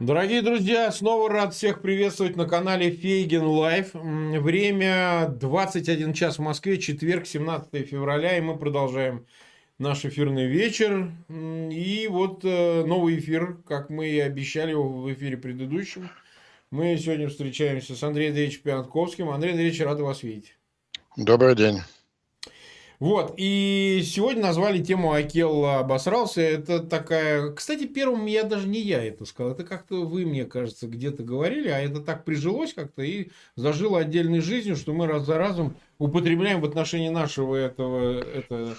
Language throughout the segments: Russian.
Дорогие друзья, снова рад всех приветствовать на канале Фейгин Live. Время 21 час в Москве, четверг, 17 февраля, и мы продолжаем наш эфирный вечер. И вот э, новый эфир, как мы и обещали в эфире предыдущем. Мы сегодня встречаемся с Андреем Андреевичем Пионтковским. Андрей Андреевич, рад вас видеть. Добрый день. Вот, и сегодня назвали тему Акела обосрался. Это такая... Кстати, первым я даже не я это сказал. Это как-то вы, мне кажется, где-то говорили, а это так прижилось как-то и зажило отдельной жизнью, что мы раз за разом употребляем в отношении нашего этого... Это...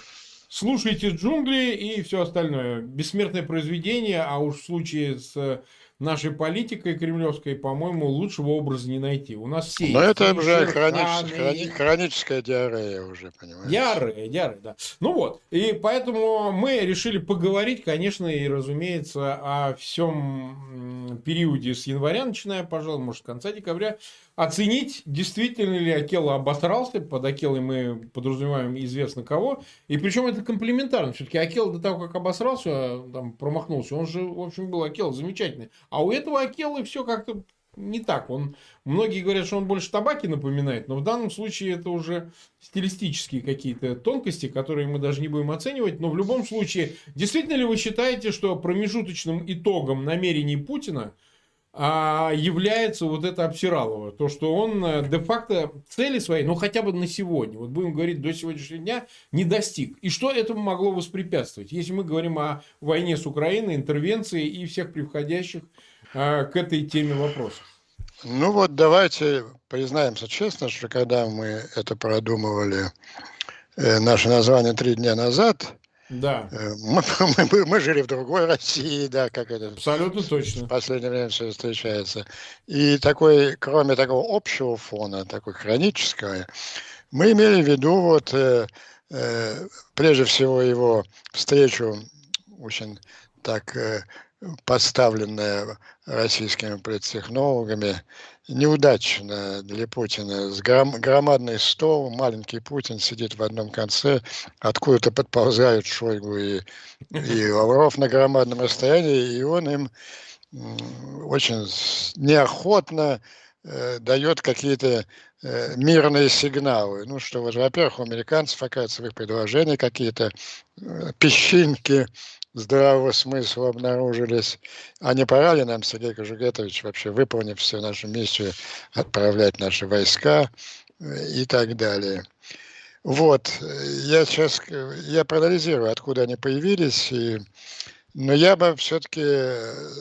Слушайте джунгли и все остальное. Бессмертное произведение, а уж в случае с нашей политикой кремлевской, по-моему, лучшего образа не найти. У нас все... Но это уже хроническая, хрони, хроническая диарея уже, понимаешь? Диарея, диарея, да. Ну вот, и поэтому мы решили поговорить, конечно, и, разумеется, о всем периоде с января, начиная, пожалуй, может, с конца декабря, оценить, действительно ли Акела обосрался. Под Акелой мы подразумеваем известно кого. И причем это комплементарно. Все-таки Акел до того, как обосрался, там, промахнулся, он же, в общем, был Акел замечательный. А у этого Акелы все как-то не так. Он, многие говорят, что он больше табаки напоминает, но в данном случае это уже стилистические какие-то тонкости, которые мы даже не будем оценивать. Но в любом случае, действительно ли вы считаете, что промежуточным итогом намерений Путина – является вот это Обсиралово. То, что он э, де-факто цели своей, ну хотя бы на сегодня, вот будем говорить до сегодняшнего дня, не достиг. И что этому могло воспрепятствовать? Если мы говорим о войне с Украиной, интервенции и всех приходящих а, к этой теме вопросов. Ну вот давайте признаемся честно, что когда мы это продумывали, э, наше название три дня назад, да. Э, мы, мы, мы жили в другой России, да, как это Абсолютно точно. в последнее время все встречается. И такой, кроме такого общего фона, такой хронического, мы имели в виду вот э, э, прежде всего его встречу очень так э, поставленная российскими политтехнологами неудачно для Путина. С гром, громадный стол, маленький Путин сидит в одном конце, откуда-то подползают Шойгу и, и Лавров на громадном расстоянии, и он им очень неохотно э, дает какие-то э, мирные сигналы. Ну, что, во-первых, у американцев, оказывается, в их предложении какие-то э, песчинки здравого смысла обнаружились. А не пора ли нам, Сергей Кожугетович, вообще выполнив всю нашу миссию, отправлять наши войска э, и так далее. Вот, я сейчас, я проанализирую, откуда они появились, и, но я бы все-таки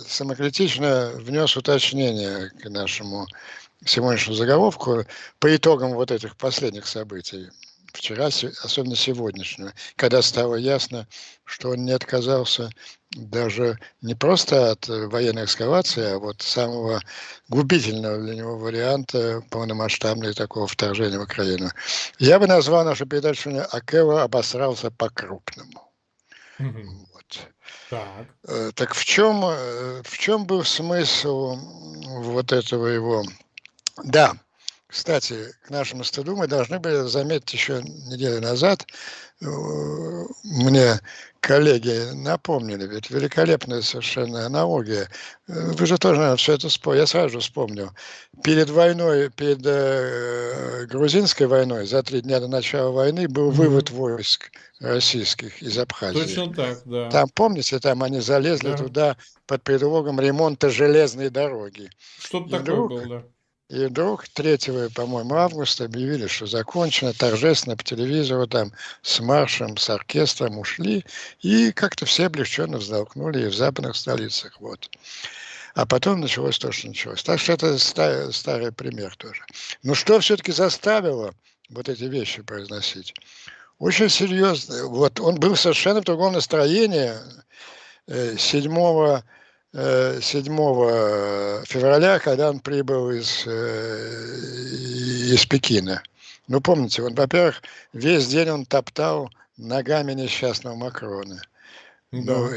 самокритично внес уточнение к нашему сегодняшнему заголовку по итогам вот этих последних событий вчера, особенно сегодняшнего, когда стало ясно, что он не отказался даже не просто от э, военной эскалации, а вот самого губительного для него варианта полномасштабного такого вторжения в Украину. Я бы назвал нашу передачу «Акева обосрался по-крупному». Вот. Так. Э, так в чем, э, в чем был смысл вот этого его... Да, кстати, к нашему стыду мы должны были заметить еще неделю назад, э, мне коллеги напомнили, ведь великолепная совершенно аналогия. Э, вы же тоже, наверное, все это вспомнили. Я сразу же вспомнил. Перед войной, перед э, грузинской войной, за три дня до начала войны, был вывод войск российских из Абхазии. Точно так, да. Там, помните, там они залезли да. туда под предлогом ремонта железной дороги. Что-то такое вдруг, было, да и вдруг 3, по-моему, августа объявили, что закончено, торжественно по телевизору, там, с маршем, с оркестром ушли, и как-то все облегченно вздохнули и в западных столицах, вот. А потом началось то, что началось. Так что это старый, старый пример тоже. Но что все-таки заставило вот эти вещи произносить? Очень серьезно. Вот он был совершенно в другом настроении 7 э, 7 э, февраля, когда он прибыл из, э, из Пекина. Ну, помните, он, во-первых, весь день он топтал ногами несчастного Макрона. Да. Ну,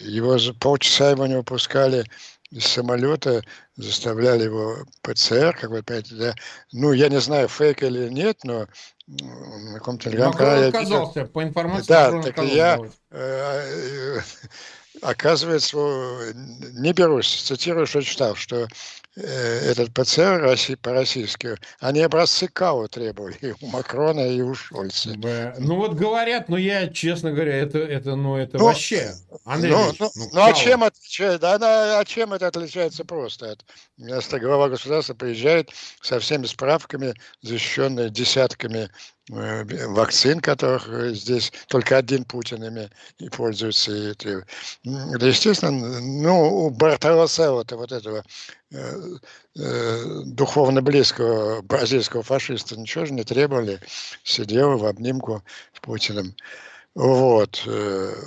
его полчаса его не выпускали из самолета, заставляли его ПЦР, как вы понимаете, да. Ну, я не знаю, фейк или нет, но на каком-то телеграм-канале... отказался, по информации, Да, так я... Э, оказывается, не берусь, цитирую, что читал, что Э, этот ПЦР по-российски, они образцы КАО требовали у Макрона и у Шольца. Ну вот говорят, но я, честно говоря, это, это, ну, это ну, вообще, Андрей ну, Ильич, ну, ну, ну а чем отличается, да, да, а чем это отличается просто от места глава государства приезжает со всеми справками, защищенные десятками вакцин, которых э, здесь только один Путин ими и пользуется. И, да, естественно, ну, у Бартолоса, вот, вот этого э, э, духовно близкого бразильского фашиста ничего же не требовали, сидел в обнимку с Путиным. Вот.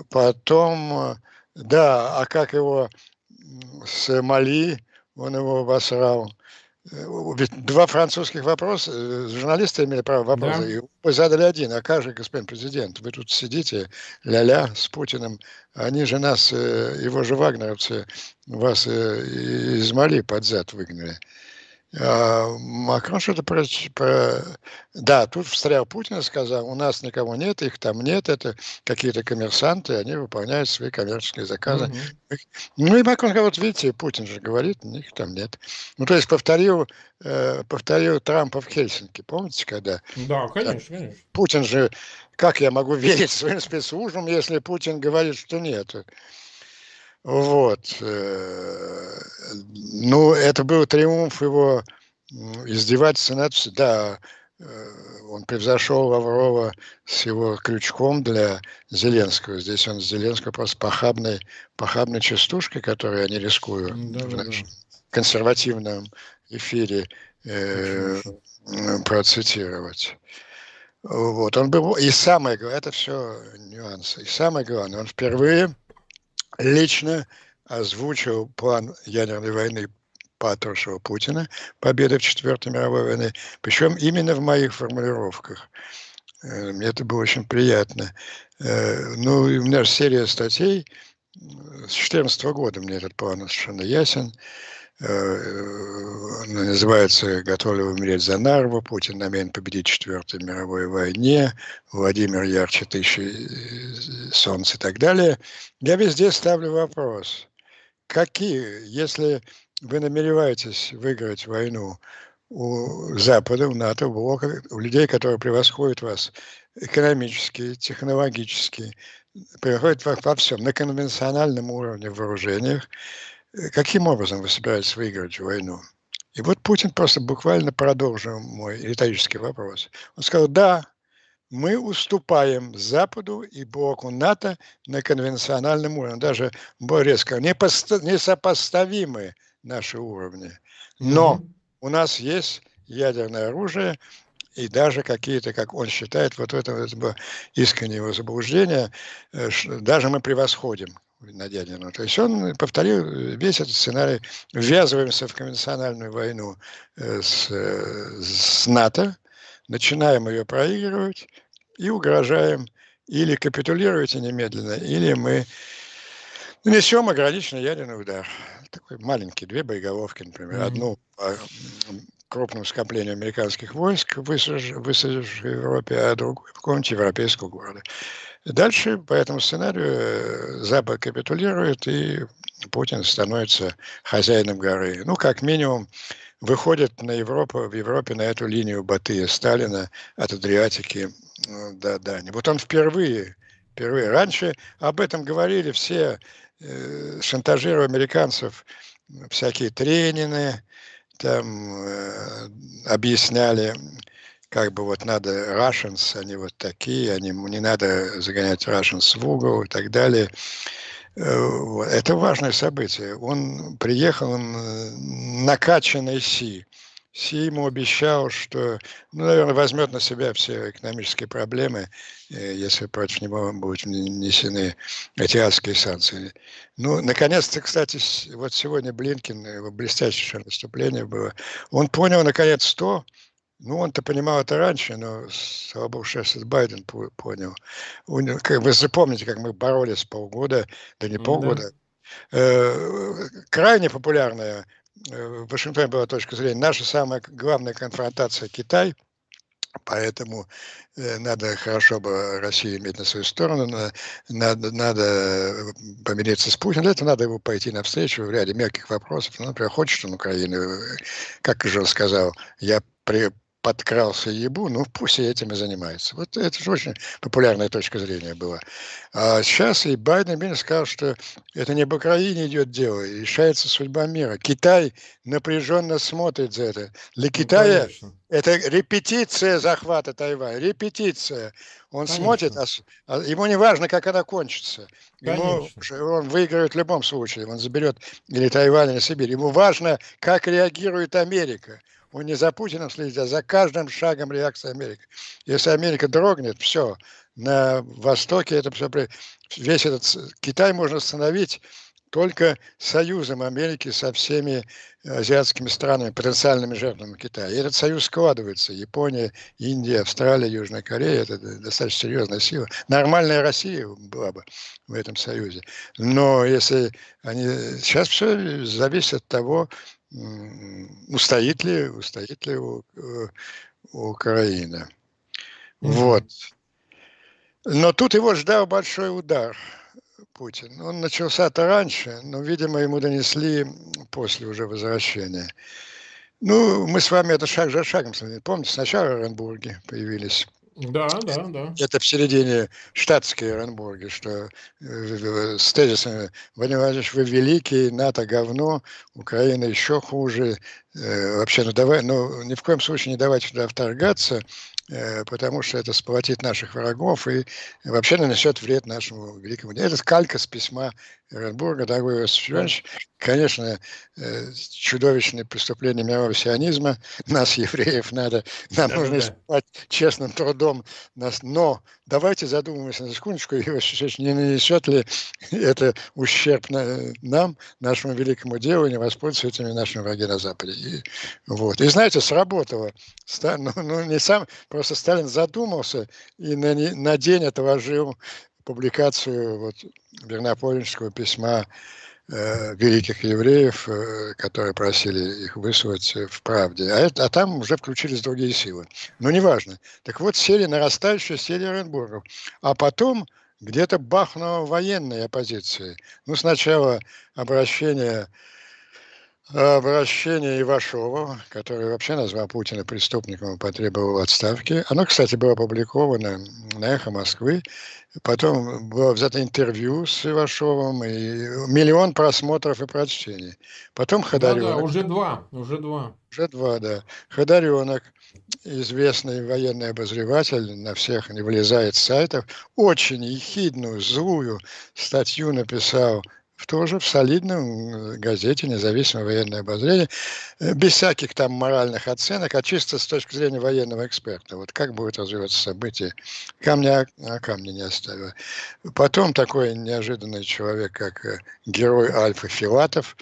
Потом, да, а как его с Мали, он его обосрал. Э, ведь два французских вопроса, э, журналисты имели право вопроса, да. и вы задали один, а как же, господин президент, вы тут сидите, ля-ля, с Путиным, они же нас, э, его же вагнеровцы, вас из Мали под зад выгнали. А Макрон что-то про, про... Да, тут встрял Путин и сказал, у нас никого нет, их там нет, это какие-то коммерсанты, они выполняют свои коммерческие заказы. Угу. Ну и Макрон говорит, вот видите, Путин же говорит, их там нет. Ну то есть повторил, э, повторил Трампа в Хельсинки, помните, когда... Да, конечно, конечно. Путин же, как я могу верить своим спецслужбам, если Путин говорит, что нет? Вот. Э, ну, это был триумф его издевательства над... Да, э, он превзошел Лаврова с его крючком для Зеленского. Здесь он с Зеленского просто похабной, похабной частушкой, которую я не рискую да, в да, да. консервативном эфире э, процитировать. Вот, он был, и самое главное, это все нюансы, и самое главное, он впервые лично озвучил план ядерной войны Патрушева Путина, победы в Четвертой мировой войне, причем именно в моих формулировках. Э, мне это было очень приятно. Э, ну, у меня же серия статей с 2014 года мне этот план совершенно ясен. Э, называется «Готов ли умереть за Нарву?», «Путин намерен победить в Четвертой мировой войне», «Владимир ярче тысячи э, солнц» и так далее, я везде ставлю вопрос, какие, если вы намереваетесь выиграть войну у Запада, у НАТО, у Блока, у людей, которые превосходят вас экономически, технологически, превосходят во всем, на конвенциональном уровне в вооружениях, Э, каким образом вы собираетесь выиграть войну? И вот Путин просто буквально продолжил мой риторический вопрос. Он сказал, да, мы уступаем Западу и блоку НАТО на конвенциональном уровне. Даже более резко, несопоставимы наши уровни. Но mm-hmm. у нас есть ядерное оружие, и даже какие-то, как он считает, вот это, это было искреннее его заблуждение, э, даже мы превосходим на Дядину. То есть он повторил весь этот сценарий. Ввязываемся в конвенциональную войну э, с, э, с НАТО, начинаем ее проигрывать и угрожаем или капитулируйте немедленно, или мы нанесем ограниченный ядерный удар. Такой маленький, две боеголовки, например. Mm-hmm. Одну по крупному скоплению американских войск, высадивших в Европе, а другую в каком-нибудь европейском городе. Дальше по этому сценарию э, Запад капитулирует, и Путин становится хозяином горы. Ну, как минимум, выходит на Европу, в Европе на эту линию Батыя Сталина от Адриатики э, до Дании. Вот он впервые, впервые. Раньше об этом говорили все, э, шантажировали американцев всякие тренины, там э, объясняли как бы вот надо Russians, они вот такие, они, не надо загонять Russians в угол и так далее. Э, это важное событие. Он приехал накачанный Си. Си ему обещал, что, ну, наверное, возьмет на себя все экономические проблемы, э, если против него будут внесены эти адские санкции. Ну, наконец-то, кстати, вот сегодня Блинкин, его блестящее выступление было, он понял, наконец, то, ну, он-то понимал это раньше, но, слава богу, сейчас Байден понял. Вы запомните, как мы боролись полгода, да не полгода. Да. Э, крайне популярная э, в Вашингтоне была точка зрения. Наша самая главная конфронтация Китай Поэтому э, надо хорошо бы Россию иметь на свою сторону, надо, надо помириться с Путиным. Для этого надо его пойти навстречу в ряде мелких вопросов. Ну, например, хочет он Украину, как же он сказал, я при, подкрался ебу, ну пусть и этим и занимается. Вот это же очень популярная точка зрения была. А сейчас и Байден Бин сказал, что это не об Украине идет дело, решается судьба мира. Китай напряженно смотрит за это. Для ну, Китая конечно. это репетиция захвата Тайваня, репетиция. Он конечно. смотрит, а, а ему не важно, как она кончится. Ему, он выиграет в любом случае, он заберет или Тайвань, или Сибирь. Ему важно, как реагирует Америка. Он не за Путиным следит, а за каждым шагом реакции Америки. Если Америка дрогнет, все, на Востоке это все, весь этот Китай можно остановить только союзом Америки со всеми азиатскими странами, потенциальными жертвами Китая. И этот союз складывается. Япония, Индия, Австралия, Южная Корея – это достаточно серьезная сила. Нормальная Россия была бы в этом союзе. Но если они... Сейчас все зависит от того, устоит ли, устоит ли у, э, у Украина. Mm-hmm. Вот. Но тут его ждал большой удар Путин. Он начался-то раньше, но, видимо, ему донесли после уже возвращения. Ну, мы с вами это шаг за шагом. Помните, сначала в Оренбурге появились да, да, да. Это в середине штатские Оренбурги, что э, с тезисами Владимир вы великий, НАТО говно, Украина еще хуже. Э, вообще, ну давай, ну ни в коем случае не давайте туда вторгаться, Э, потому что это сплотит наших врагов и вообще нанесет вред нашему великому. Это калька с письма Эренбурга, дорогой Иосиф Иванович. Конечно, э, чудовищное преступление мирового сионизма. Нас, евреев, надо, нам да, нужно да. честным трудом. Нас, но давайте задумаемся на секундочку, Иосиф не нанесет ли это ущерб на, нам, нашему великому делу, не воспользуются этими нашими враги на Западе. И, вот. и знаете, сработало. Ну, ну, не сам, Просто Сталин задумался и на, на день отложил публикацию вот, Вернопольнического письма э, великих евреев, э, которые просили их выслать в правде. А, это, а там уже включились другие силы. Но неважно. Так вот, сели нарастающие сели Оренбургов. А потом где-то бахнула военная оппозиция. Ну, сначала обращение обращение Ивашова, который вообще назвал Путина преступником и потребовал отставки. Оно, кстати, было опубликовано на «Эхо Москвы». Потом было взято интервью с Ивашовым, и миллион просмотров и прочтений. Потом Ходоренок. Да, да, уже два, уже два. Уже два, да. Ходоренок, известный военный обозреватель, на всех не влезает с сайтов, очень ехидную, злую статью написал тоже в солидном э, газете «Независимое военное обозрение», э, без всяких там моральных оценок, а чисто с точки зрения военного эксперта. Вот как будет развиваться событие, камня а камня не оставило. Потом такой неожиданный человек, как э, герой Альфа Филатов,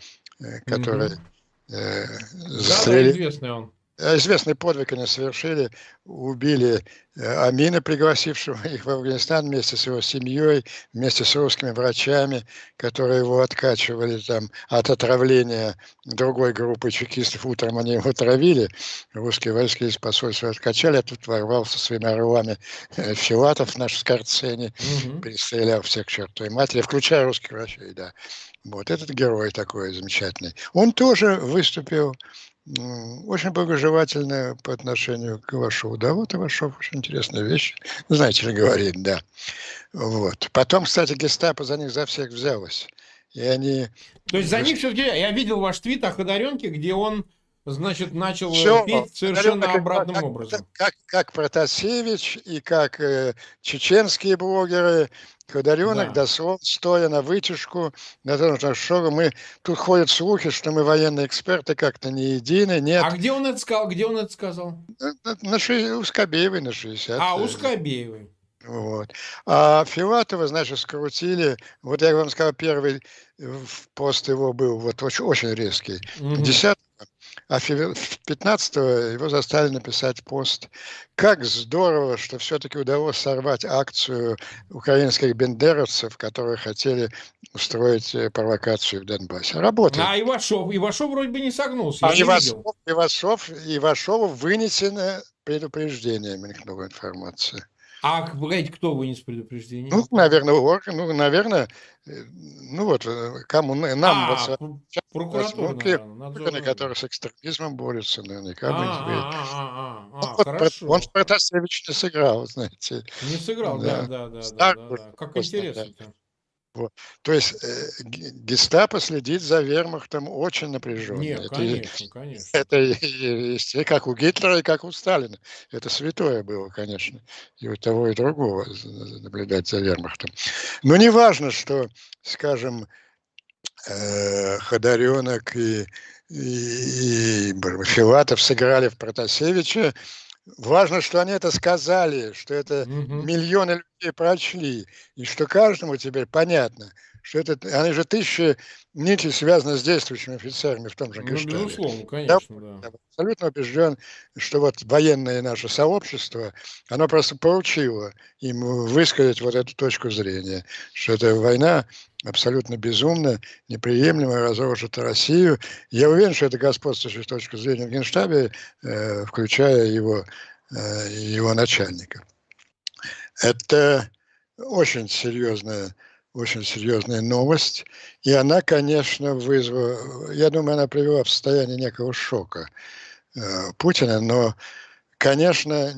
который mm-hmm. э, застрелил... Да, известный он известный подвиг они совершили, убили э, Амина, пригласившего их в Афганистан вместе с его семьей, вместе с русскими врачами, которые его откачивали там от отравления другой группы чекистов. Утром они его отравили, русские войска из посольства откачали, а тут ворвался своими орлами э, Филатов, наш Скорцени, угу. перестрелял всех к чертовой матери, включая русских врачей, да. Вот этот герой такой замечательный. Он тоже выступил очень благожелательная по отношению к Ивашову. Да, вот Ивашов очень интересная вещь, знаете ли, говорит, да. Вот. Потом, кстати, гестапо за них за всех взялось. И они... То есть за них все-таки, я видел ваш твит о Ходоренке, где он значит, начал Все, петь совершенно обратным как, образом. Как, как, как Протасевич и как э, чеченские блогеры, Ходоренок, да. дословно, стоя на вытяжку, на том, что мы, тут ходят слухи, что мы военные эксперты как-то не едины, нет. А где он это сказал? Где он это сказал? На, на, на у Скобеевой на 60. А, у Скобеевой. Вот. А Филатова, значит, скрутили. Вот я вам сказал, первый пост его был вот очень, очень резкий. Угу. 10 а 15-го его заставили написать пост. Как здорово, что все-таки удалось сорвать акцию украинских бендеровцев, которые хотели устроить э, провокацию в Донбассе. Работает. А Ивашов, Ивашов вроде бы не согнулся. А Ивашов, Ивашов, Ивашову вынесено них много информации. А, погодите, кто вынес предупреждение? Ну, наверное, орган, ну, наверное, э, ну вот, э, кому нам, А, вот, пр- прокуратура, ну, органы, которые с экстремизмом борются, наверняка А, а, а, а, а, Ну, а, хорошо. он в Протасевич не сыграл, знаете. Не сыграл, да, Да. да, да, да, да. Как просто, да. Интересно-то. То есть э, ге- гестапо следит за вермахтом очень напряженно. Не, Это, конечно, конечно. это и- и- как у Гитлера, и как у Сталина. Это святое было, конечно, и у того, и другого наблюдать за вермахтом. Но не важно, что, скажем, э, Ходоренок и, и, и Филатов сыграли в Протасевича. Важно, что они это сказали, что это Мгм. миллионы людей прочли, и что каждому теперь понятно, что это, они же тысячи нитей связаны с действующими офицерами в том же Ну, Гештабе. безусловно, конечно, да. Я абсолютно убежден, что вот военное наше сообщество, оно просто поручило им высказать вот эту точку зрения, что эта война абсолютно безумна, неприемлемо разрушит Россию. Я уверен, что это господствующая точка зрения в Генштабе, э, включая его, э, его начальника. Это очень серьезная, очень серьезная новость. И она, конечно, вызвала, я думаю, она привела в состояние некого шока э, Путина, но, конечно,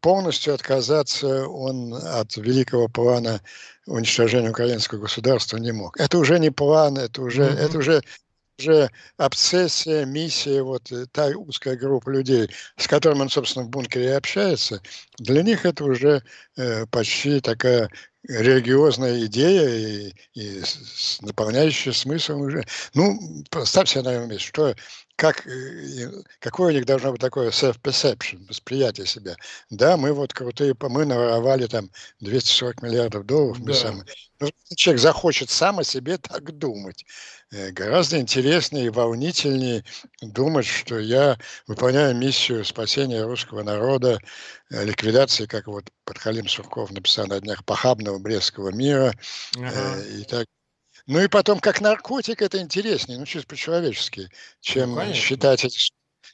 полностью отказаться он от великого плана уничтожения украинского государства не мог. Это уже не план, это уже, Мгм. это уже уже обсессия, миссия, вот э, та узкая группа людей, с которыми он, собственно, в бункере и общается, для них это уже э, почти такая религиозная идея и, и наполняющая смыслом уже. Ну, поставь себе на место, что, как, э, какое у них должно быть такое self-perception, восприятие себя. Да, мы вот крутые, мы наворовали там 240 миллиардов долларов, мы Да. самые. Ну, если человек захочет сам о себе так думать. Э, Гораздо интереснее и волнительнее думать, что я выполняю миссию спасения русского народа, э, ликвидации, как вот Подхалим Сурков написал на днях, похабного Брестского мира Ага. э, и так. Ну и потом, как наркотик, это интереснее, ну чисто по-человечески, чем конечно. считать эти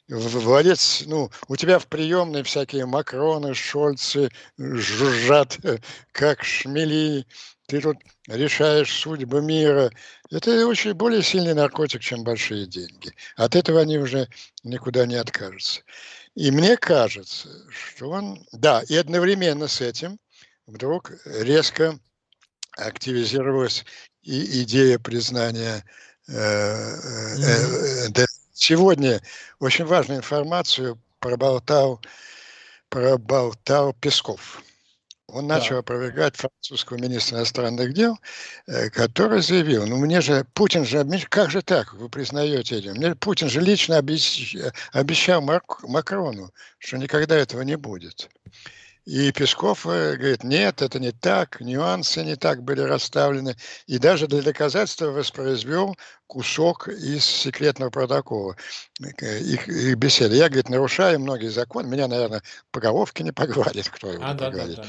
владец, ну, у тебя в приемной всякие Макроны, Шольцы жужжат, как шмели, ты тут решаешь судьбы мира. Это очень более сильный наркотик, чем большие деньги. От этого они уже никуда не откажутся. И мне кажется, что он, да, и одновременно с этим вдруг резко активизировалась и идея признания. э, э, э, да. Сегодня очень важную информацию проболтал, проболтал Песков. Он Да. начал опровергать французского министра иностранных дел, э, который заявил, ну мне же, Путин же, как же так, вы признаете это? Мне Путин же лично обещ- обещал Мак- Макрону, что никогда этого не будет. И Песков э, говорит, нет, это не так, нюансы не так были расставлены. И даже для доказательства воспроизвел кусок из секретного протокола э, их, их беседы. Я, говорит, нарушаю многие законы. Меня, наверное, по головке не погладит, кто его А, да, да, погладит. да.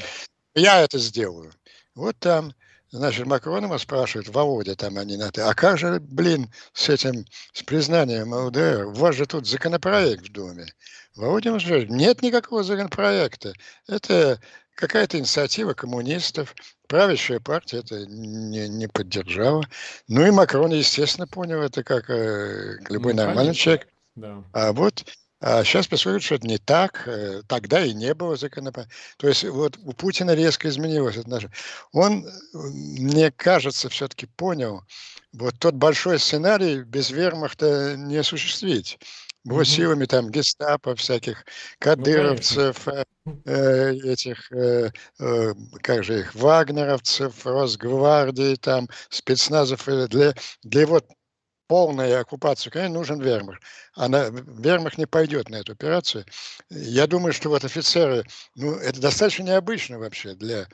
Я это сделаю. Вот там, значит, Макрон его спрашивает, Володя там они на ты. А как же, блин, с этим, с признанием ЛДР? У вас же тут законопроект в Думе. Володя говорит, нет никакого законопроекта. Это какая-то инициатива коммунистов. Правящая партия это не, не поддержала. Ну и Макрон, естественно, понял это как э, любой Ну, нормальный конечно. человек. Да. А вот а сейчас происходит, что это не так, э, тогда и не было законопроекта. То есть вот у Путина резко изменилось наше. Он, мне кажется, все-таки понял, вот тот большой сценарий без вермахта не осуществить. Вот Мгм. силами там гестапо, всяких кадыровцев, э, э, этих, э, э, как же их, вагнеровцев, Росгвардии, там, спецназов, для, для его полной оккупации Украины нужен вермахт. А на, вермахт не пойдет на эту операцию. Я думаю, что вот офицеры, ну, это достаточно необычно вообще для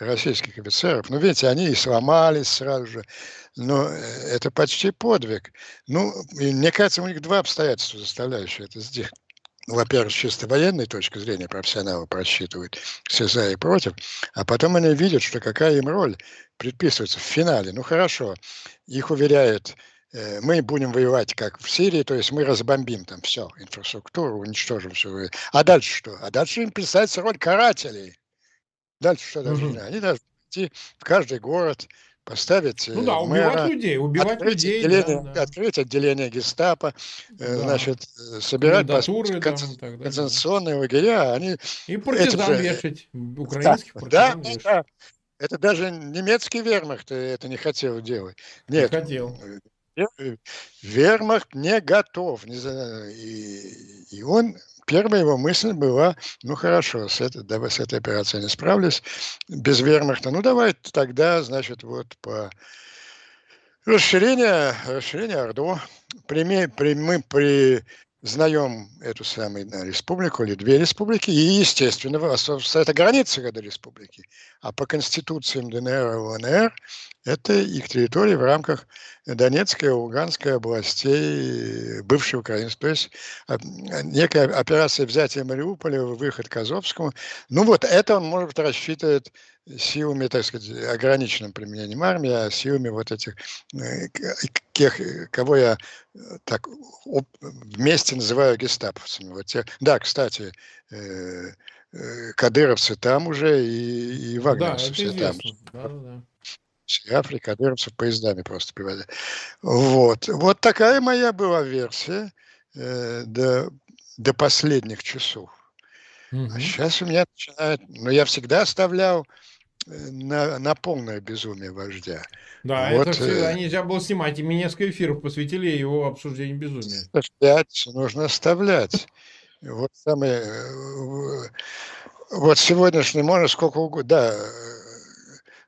российских офицеров. Ну, видите, они и сломались сразу же. Но э, это почти подвиг. Ну, и мне кажется, у них два обстоятельства, заставляющие это сделать. Ну, Во-первых, с чисто военной точки зрения профессионалы просчитывают все за и против, а потом они видят, что какая им роль предписывается в финале. Ну хорошо, их уверяет мы будем воевать как в Сирии, то есть мы разбомбим там все, инфраструктуру, уничтожим все. А дальше что? А дальше им представится роль карателей. Дальше что должны? Угу. Они должны идти в каждый город, поставить ну да, убивать мэра, людей, убивать открыть людей, отделение, да, да. открыть отделение гестапо, да. значит, собирать концентрационные лагеря, они и партизан же... вешать, украинских да, партизан да, вешать. Да. Это даже немецкий вермахт это не хотел делать. Нет, не хотел. Вермахт не готов. Не и, и он первая его мысль была, ну хорошо, с, этой, давай, с этой операцией не справлюсь, без вермахта, ну давай тогда, значит, вот по расширение, расширение Орду, при, при, мы признаем эту самую да, республику или две республики, и, естественно, это границы этой республики, а по конституциям ДНР и ЛНР это их территории в рамках Донецкой и Луганской областей бывшей Украины. То есть а, некая операция взятия Мариуполя, выход к Азовскому. Ну вот это он, может быть, рассчитывает силами, так сказать, ограниченным применением армии, а силами вот этих, э, тех, кого я э, так вместе называю гестаповцами. Вот те, да, кстати, э, кадыровцы там уже и, и вагнеровцы да, все там. Да, да. Африка, кадыровцев поездами просто привозили. Вот. Вот такая моя была версия э, до, до последних часов. Угу. А сейчас у меня начинает... Но я всегда оставлял э, на, на полное безумие вождя. Да, вот, это э, нельзя было снимать. И мы несколько эфиров посвятили его обсуждению безумия. Пять нужно оставлять. Вот самое... Э, вот сегодняшний, можно сколько угодно... Да,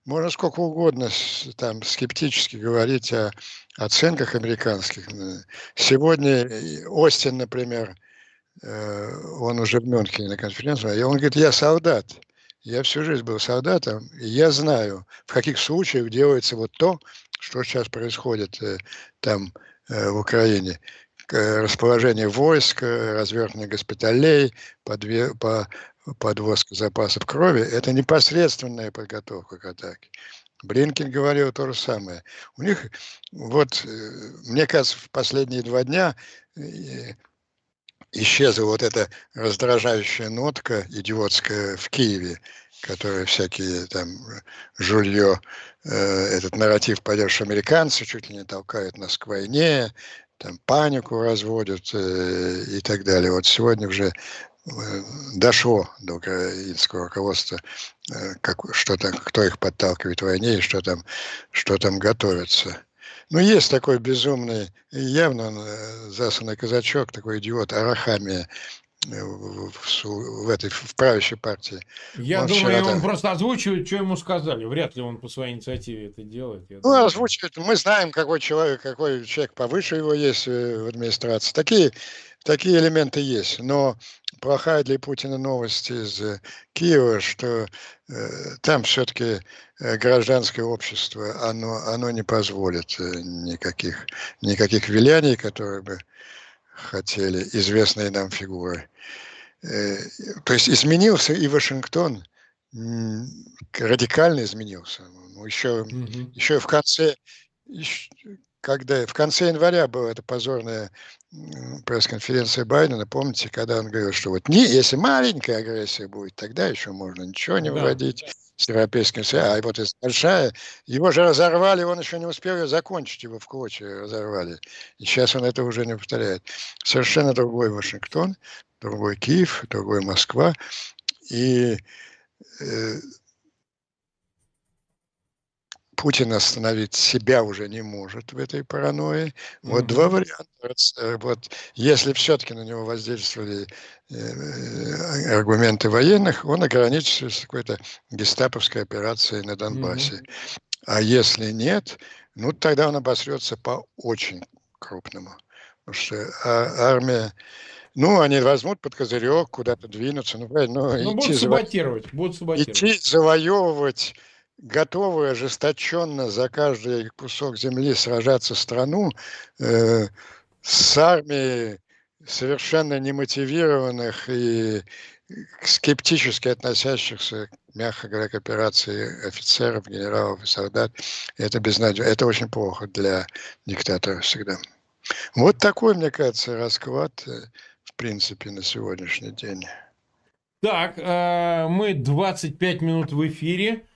можно сколько угодно там скептически говорить о оценках американских. Сегодня Остин, например, э, он уже в Мюнхене на конференции, и он говорит, я солдат, я всю жизнь был солдатом, и я знаю, в каких случаях делается вот то, что сейчас происходит э, там э, в Украине расположение войск, развертывание госпиталей, подве, по, подвозка запасов крови, это непосредственная подготовка к атаке. Блинкин говорил то же самое. У них, вот, э, мне кажется, в последние два дня э, исчезла вот эта раздражающая нотка идиотская в Киеве, которая всякие там жулье, э, этот нарратив пойдет, что американцы чуть ли не толкают нас к войне, там панику разводят э, и так далее. Вот сегодня уже э, дошло до украинского руководства, э, как, что там, кто их подталкивает в войне и что там, что там готовится. Ну, есть такой безумный, явно он э, засанный казачок, такой идиот, Арахамия, в, в, в этой в правящей партии. Я он думаю, он там... просто озвучивает, что ему сказали. Вряд ли он по своей инициативе это делает. Ну, думаю. озвучивает. Мы знаем, какой человек, какой человек повыше его есть э, в администрации. Такие, такие элементы есть. Но плохая для Путина новость из э, Киева, что э, там все-таки э, гражданское общество, оно, оно не позволит э, никаких, никаких виляний, которые бы хотели известные нам фигуры. Э, то есть изменился и Вашингтон, радикально изменился. Еще, угу. еще в конце, когда в конце января была эта позорная пресс-конференция Байдена, помните, когда он говорил, что вот не, если маленькая агрессия будет, тогда еще можно ничего не вводить с Европейским Союзом. А вот если большая, его же разорвали, он еще не успел ее закончить, его в клочья разорвали. И сейчас он это уже не повторяет. Совершенно другой Вашингтон, другой Киев, другой Москва. И э, Путин остановить себя уже не может в этой паранойи. Вот mm-hmm. два варианта. Э, вот если все-таки на него воздействовали э, аргументы военных, он ограничится какой-то гестаповской операцией на Донбассе. Mm-hmm. А если нет, ну тогда он обосрется по очень крупному. Потому что а, армия ну, они возьмут под козырек, куда-то двинутся. Ну, ну, ну будут саботировать, будут саботировать. Идти завоевывать готовы ожесточенно за каждый кусок земли сражаться страну э, с армией совершенно немотивированных и скептически относящихся, мягко говоря, к операции офицеров, генералов и солдат. Это безнадежно. Это очень плохо для диктатора всегда. Вот такой, мне кажется, расклад, э, в принципе, на сегодняшний день. Так, э, мы 25 минут в эфире.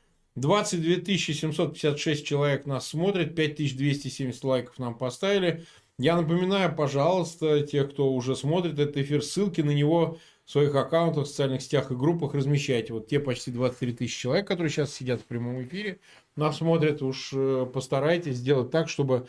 22 756 человек нас смотрят, 5270 лайков нам поставили. Я напоминаю, пожалуйста, тех, кто уже смотрит этот эфир, ссылки на него в своих аккаунтах, в социальных сетях и группах размещайте. Вот те почти 23 тысячи человек, которые сейчас сидят в прямом эфире, нас смотрят, уж э, постарайтесь сделать так, чтобы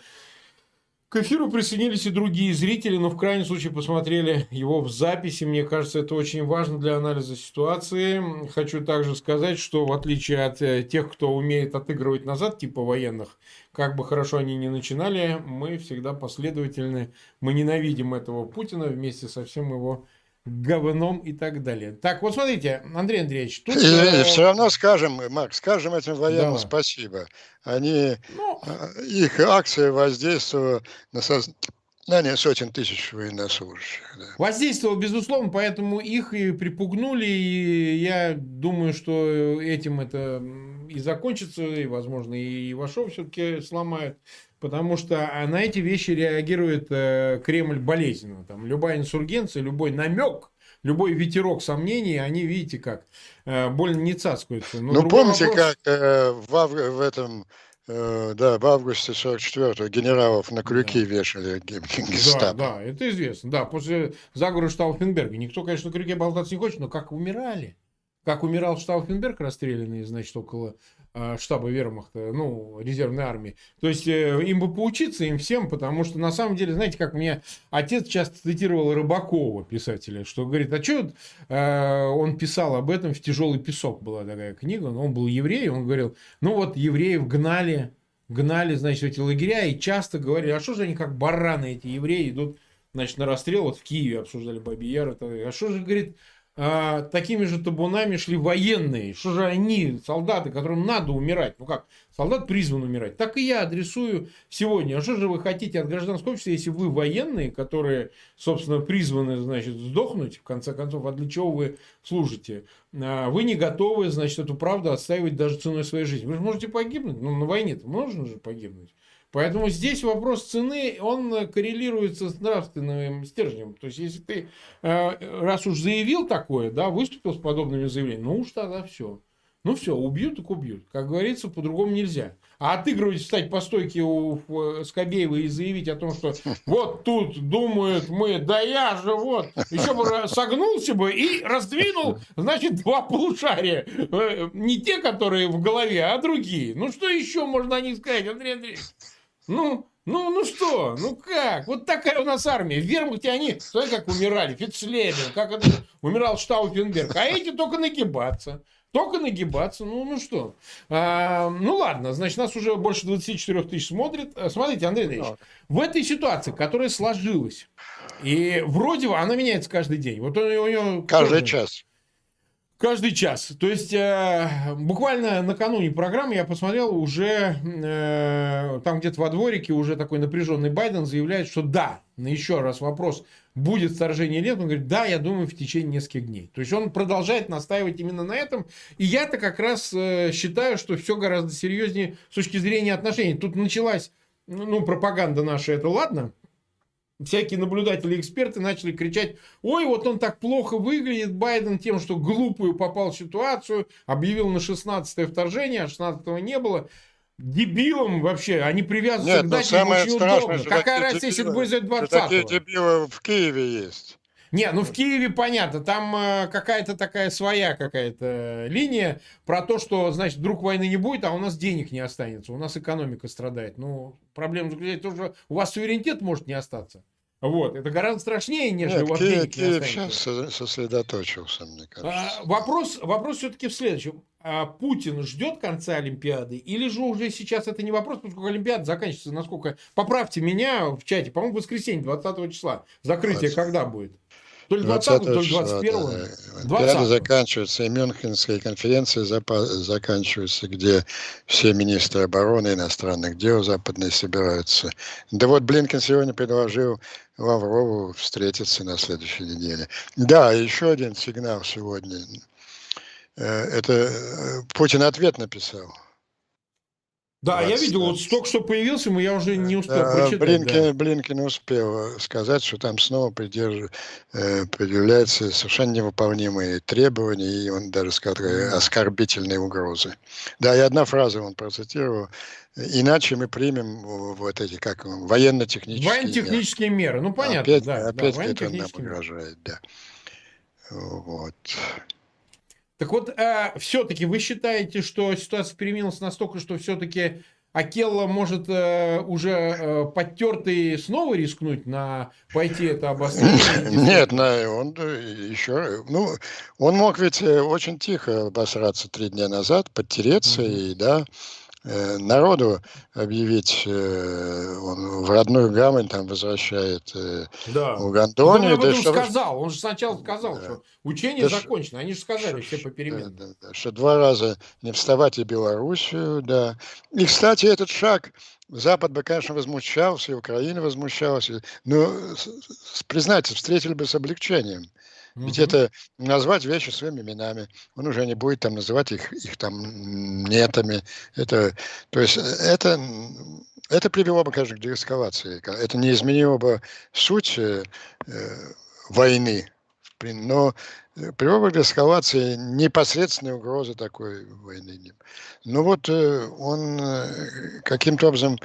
к эфиру присоединились и другие зрители, но в крайнем случае посмотрели его в записи. Мне кажется, это очень важно для анализа ситуации. Хочу также сказать, что в отличие от э, тех, кто умеет отыгрывать назад, типа военных, как бы хорошо они ни начинали, мы всегда последовательны. Мы ненавидим этого Путина вместе со всем его говном и так далее. Так, вот смотрите, Андрей Андреевич, тут... И, и все равно скажем, Марк, скажем этим военным да. спасибо. Они, ну, а, их акция воздействовала на сознание сотен тысяч военнослужащих. Да. Воздействовал, безусловно, поэтому их и припугнули, и я думаю, что этим это и закончится, и, возможно, и Ивашов все-таки сломают. Потому что а, на эти вещи реагирует э, Кремль болезненно. Там любая инсургенция, любой намек, любой ветерок сомнений, они, видите, как э, больно не цацкаются. Но ну, помните, вопрос... как э, в, в этом э, да, в августе 44-го генералов на крюки да. вешали гестапо. Да, да, это известно. Да, после заговора Штауфенберга. Никто, конечно, на крюке болтаться не хочет, но как умирали. Как умирал Штауфенберг, расстрелянный, значит, около штаба вермахта, ну, резервной армии. То есть э, им бы поучиться, им всем, потому что на самом деле, знаете, как мне отец часто цитировал Рыбакова, писателя, что говорит, а что э, он писал об этом в «Тяжелый песок» была такая книга, он был еврей, он говорил, ну вот евреев гнали, гнали, значит, эти лагеря, и часто говорили, а что же они как бараны, эти евреи, идут, значит, на расстрел, вот в Киеве обсуждали Баби Яр, а что же, говорит, а, такими же табунами шли военные. Что же они, солдаты, которым надо умирать? Ну как, солдат призван умирать. Так и я адресую сегодня. А что же вы хотите от гражданского общества, если вы военные, которые, собственно, призваны, значит, сдохнуть, в конце концов, а для чего вы служите? А вы не готовы, значит, эту правду отстаивать даже ценой своей жизни. Вы же можете погибнуть, но на войне-то можно же погибнуть. Поэтому здесь вопрос цены, он коррелируется с нравственным стержнем. То есть, если ты, э, раз уж заявил такое, да, выступил с подобными заявлениями, ну уж тогда все. Ну все, убьют, так убьют. Как говорится, по-другому нельзя. А отыгрывать, встать по стойке у Скобеева и заявить о том, что вот тут думают мы, да я же вот, еще бы согнулся бы и раздвинул, значит, два полушария. Э, не те, которые в голове, а другие. Ну что еще можно о них сказать, Андрей Андреевич? Ну, ну, ну что, ну как? Вот такая у нас армия. В Вермахте они, смотри, как умирали, Фицлебен, как это, умирал Штауфенберг. А эти только нагибаться. Только нагибаться, ну, ну что. А, ну ладно, значит, нас уже больше 24 тысяч смотрит. А, смотрите, Андрей Андреевич, в этой ситуации, которая сложилась, и вроде бы она меняется каждый день. Вот у нее... Каждый тоже... час. Каждый час. То есть, э, буквально накануне программы я посмотрел, уже э, там где-то во дворике уже такой напряженный Байден заявляет, что да, на еще раз вопрос, будет вторжение или нет, он говорит, да, я думаю, в течение нескольких дней. То есть, он продолжает настаивать именно на этом. И я-то как раз э, считаю, что все гораздо серьезнее с точки зрения отношений. Тут началась, ну, пропаганда наша, это ладно, всякие наблюдатели и эксперты начали кричать, ой, вот он так плохо выглядит, Байден, тем, что глупую попал в ситуацию, объявил на 16-е вторжение, а 16-го не было. Дебилом вообще, они привязываются Нет, к дате очень удобно. Какая разница, если будет 20 -го? Такие дебилы в Киеве есть. Не, ну в Киеве понятно, там э, какая-то такая своя какая-то линия про то, что, значит, вдруг войны не будет, а у нас денег не останется, у нас экономика страдает. Ну, проблема заключается в том, что у вас суверенитет может не остаться. Вот, это гораздо страшнее, нежели Нет, у вас Киев, денег Киев сейчас сосредоточился, мне кажется. А, вопрос, вопрос все-таки в следующем. А Путин ждет конца Олимпиады? Или же уже сейчас это не вопрос, поскольку Олимпиада заканчивается, насколько... Поправьте меня в чате, по-моему, в воскресенье, 20 числа. Закрытие 20. когда будет? То ли 20 то ли 21 да. 20 заканчивается, и Мюнхенская конференция заканчивается, где все министры обороны иностранных дел западные собираются. Да вот Блинкен сегодня предложил Лаврову встретиться на следующей неделе. Да, еще один сигнал сегодня. Э, это э, Путин ответ написал. Да, я видел, вот только что появился, но я уже не успел да, прочитать. Блинкин, да. Блинкин успел сказать, что там снова придерж... э, предъявляются совершенно невыполнимые требования, и он даже сказал оскорбительные угрозы. Да, и одна фраза он процитировал. Иначе мы примем вот эти, как военно-технические Военно-технические меры. меры. Ну, понятно, опять, да. Опять да, это нам угрожает, да. Вот. Так вот, э, все-таки вы считаете, что ситуация переменилась настолько, что все-таки Акелла может э, уже э, подтертый снова рискнуть на пойти это обострение? Нет, на, он еще, ну, он мог ведь э, очень тихо обосраться три дня назад, подтереться mm-hmm. и, да, Э, народу объявить, э, он в родную гавань там возвращает э, да. Угандонию. Он об этом да, сказал, он же сначала сказал, да. что учение да, закончено, они же сказали что, все попеременно. Да, да, да, что два раза не вставать и Белоруссию, да. И, кстати, этот шаг Запад бы, конечно, возмущался, и Украина возмущалась, но, признаться, встретили бы с облегчением. Ведь угу. это назвать вещи своими именами. Он уже не будет там называть их, их там нетами. Это, то есть э, это, это привело бы, конечно, к деэскалации. Это не изменило бы суть э, э войны. Но э, привело бы к деэскалации непосредственной угрозы такой войны. Ну вот он каким-то образом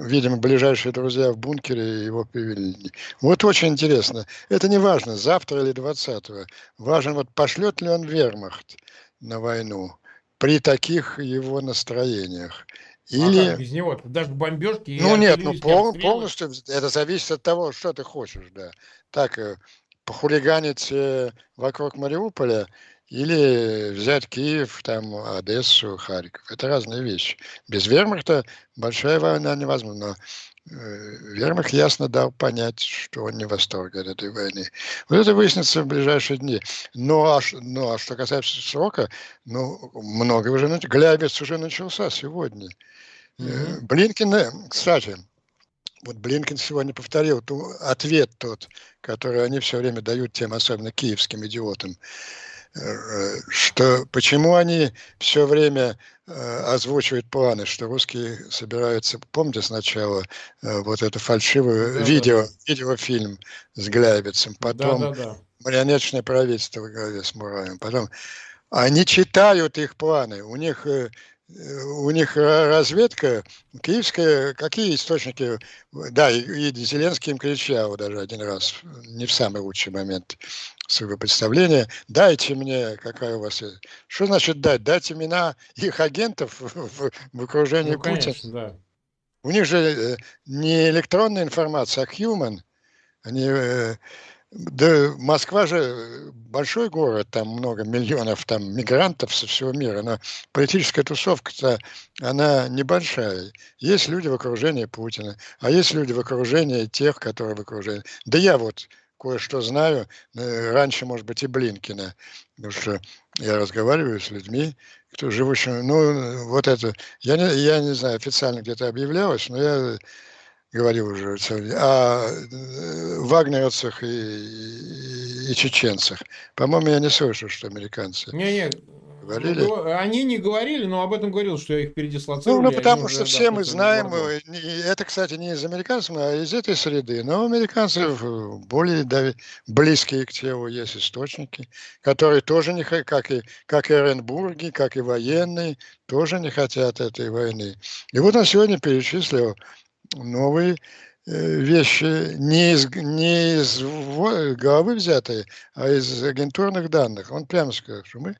видимо, ближайшие друзья в бункере его привели. Вот очень интересно. Это не важно, завтра или 20-го. Важно, вот пошлет ли он вермахт на войну при таких его настроениях. Или... А как без него? Даже бомбежки? Ну нет, ну пол, полностью это зависит от того, что ты хочешь, да. Так, э, похулиганить э, вокруг Мариуполя или взять Киев, там, Одессу, Харьков. Это разные вещи. Без вермахта большая война невозможна. Но э, Вермахт ясно дал понять, что он не в восторге от этой войны. Вот это выяснится в ближайшие дни. Ну а, ну, а что касается срока, ну, много уже, Глябец уже начался сегодня. Mm-hmm. Блинкин, кстати, вот Блинкин сегодня повторил ту, ответ тот, который они все время дают тем, особенно киевским идиотам что почему они все время э, озвучивают планы, что русские собираются, помните сначала э, вот это фальшивое да, видео, да. видеофильм с Глябицем, потом да, да, да. марионеточное правительство в главе с Мураем, потом они читают их планы, у них э, у них разведка киевская, какие источники, да, и, и Зеленский им кричал даже один раз, не в самый лучший момент, своего представления. Дайте мне, какая у вас... Что значит дать? Дать имена их агентов в, в окружении ну, Путина. Конечно, да. У них же э, не электронная информация, а human. Они, э, да, Москва же большой город, там много миллионов там мигрантов со всего мира, но политическая тусовка-то, она небольшая. Есть люди в окружении Путина, а есть люди в окружении тех, которые в окружении. Да я вот кое-что знаю, раньше, может быть, и Блинкина, потому что я разговариваю с людьми, кто живущими, ну, вот это, я не, я не знаю, официально где-то объявлялось, но я говорил уже о э, вагнеровцах и, и, и чеченцах. По-моему, я не слышал, что американцы... Не, не, говорили? Ну, они не говорили, но об этом говорил, что я их передислоцировал. Ну, ну потому что все мы знаем, э, это, кстати, не из американцев, а из этой среды, но у американцев более близкие к телу есть источники, которые тоже не как и, как и Оренбурги, как и военные, тоже не хотят этой войны. И вот он сегодня перечислил новые Э, вещи не из, не из головы взятые, а из агентурных данных. Он прямо сказал, что мы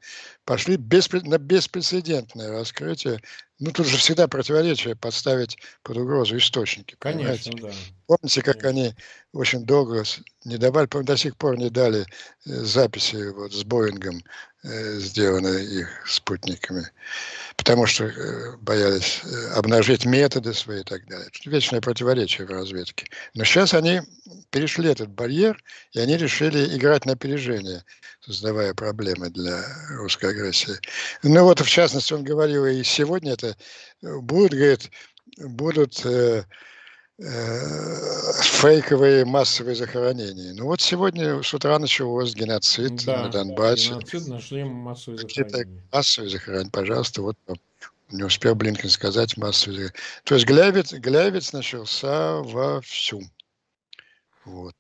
пошли без, на беспрецедентное раскрытие. Ну, тут же всегда противоречие подставить под угрозу источники. Конечно, понимаете? да. Помните, как Конечно. они очень долго не давали, до сих пор не дали э, записи вот с Боингом, э, сделанные их спутниками потому что э, боялись э, обнажить методы свои и так далее. Вечное противоречие в разведке. Но сейчас они перешли этот барьер, и они решили играть на опережение, создавая проблемы для русской агрессии. Ну вот, в частности, он говорил, и сегодня это э, будут, говорит, будут э, фейковые массовые захоронения. Ну вот сегодня с утра началось геноцид да, на Донбассе. Геноцид нашли массовые захоронения. Массовые захоронения, пожалуйста, вот не успел Блинкен сказать массовые. То есть Глявец, Глявец начался вовсю. Вот.